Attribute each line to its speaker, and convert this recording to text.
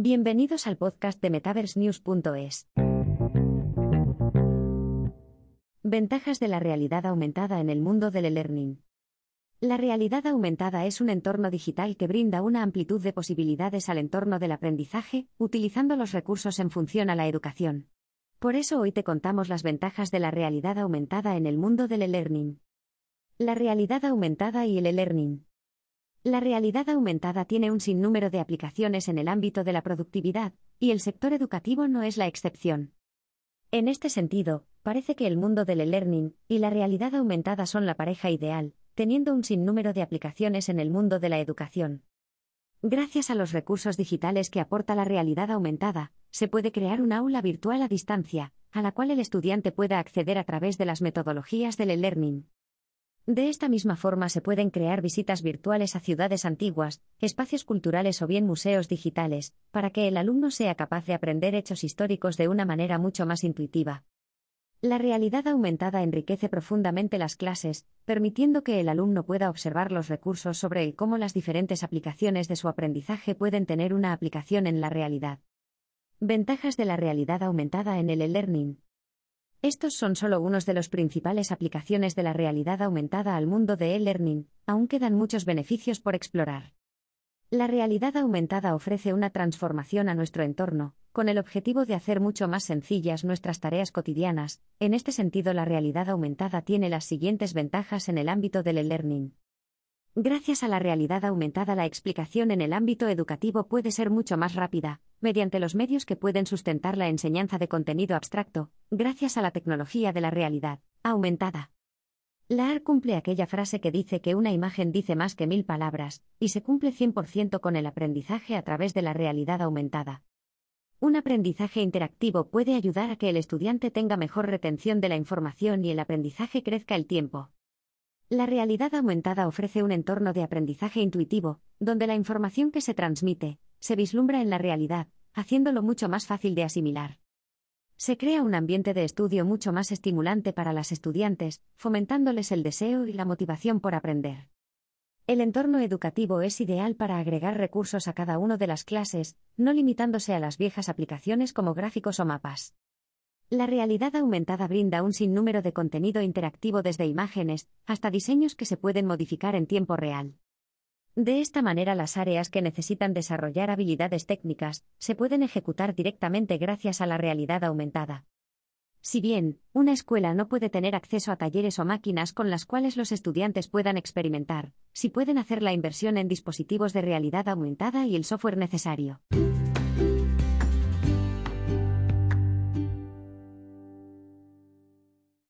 Speaker 1: Bienvenidos al podcast de MetaverseNews.es. Ventajas de la realidad aumentada en el mundo del e-learning. La realidad aumentada es un entorno digital que brinda una amplitud de posibilidades al entorno del aprendizaje, utilizando los recursos en función a la educación. Por eso hoy te contamos las ventajas de la realidad aumentada en el mundo del e-learning. La realidad aumentada y el e-learning. La realidad aumentada tiene un sinnúmero de aplicaciones en el ámbito de la productividad, y el sector educativo no es la excepción. En este sentido, parece que el mundo del e-learning y la realidad aumentada son la pareja ideal, teniendo un sinnúmero de aplicaciones en el mundo de la educación. Gracias a los recursos digitales que aporta la realidad aumentada, se puede crear un aula virtual a distancia, a la cual el estudiante pueda acceder a través de las metodologías del e-learning. De esta misma forma se pueden crear visitas virtuales a ciudades antiguas, espacios culturales o bien museos digitales, para que el alumno sea capaz de aprender hechos históricos de una manera mucho más intuitiva. La realidad aumentada enriquece profundamente las clases, permitiendo que el alumno pueda observar los recursos sobre el cómo las diferentes aplicaciones de su aprendizaje pueden tener una aplicación en la realidad. Ventajas de la realidad aumentada en el e-learning. Estos son solo unos de los principales aplicaciones de la realidad aumentada al mundo de e-learning, aún quedan muchos beneficios por explorar. La realidad aumentada ofrece una transformación a nuestro entorno, con el objetivo de hacer mucho más sencillas nuestras tareas cotidianas. En este sentido, la realidad aumentada tiene las siguientes ventajas en el ámbito del e-learning. Gracias a la realidad aumentada la explicación en el ámbito educativo puede ser mucho más rápida, mediante los medios que pueden sustentar la enseñanza de contenido abstracto, gracias a la tecnología de la realidad aumentada. La AR cumple aquella frase que dice que una imagen dice más que mil palabras, y se cumple 100% con el aprendizaje a través de la realidad aumentada. Un aprendizaje interactivo puede ayudar a que el estudiante tenga mejor retención de la información y el aprendizaje crezca el tiempo. La realidad aumentada ofrece un entorno de aprendizaje intuitivo, donde la información que se transmite, se vislumbra en la realidad, haciéndolo mucho más fácil de asimilar. Se crea un ambiente de estudio mucho más estimulante para las estudiantes, fomentándoles el deseo y la motivación por aprender. El entorno educativo es ideal para agregar recursos a cada una de las clases, no limitándose a las viejas aplicaciones como gráficos o mapas. La realidad aumentada brinda un sinnúmero de contenido interactivo desde imágenes hasta diseños que se pueden modificar en tiempo real. De esta manera las áreas que necesitan desarrollar habilidades técnicas se pueden ejecutar directamente gracias a la realidad aumentada. Si bien, una escuela no puede tener acceso a talleres o máquinas con las cuales los estudiantes puedan experimentar, sí pueden hacer la inversión en dispositivos de realidad aumentada y el software necesario.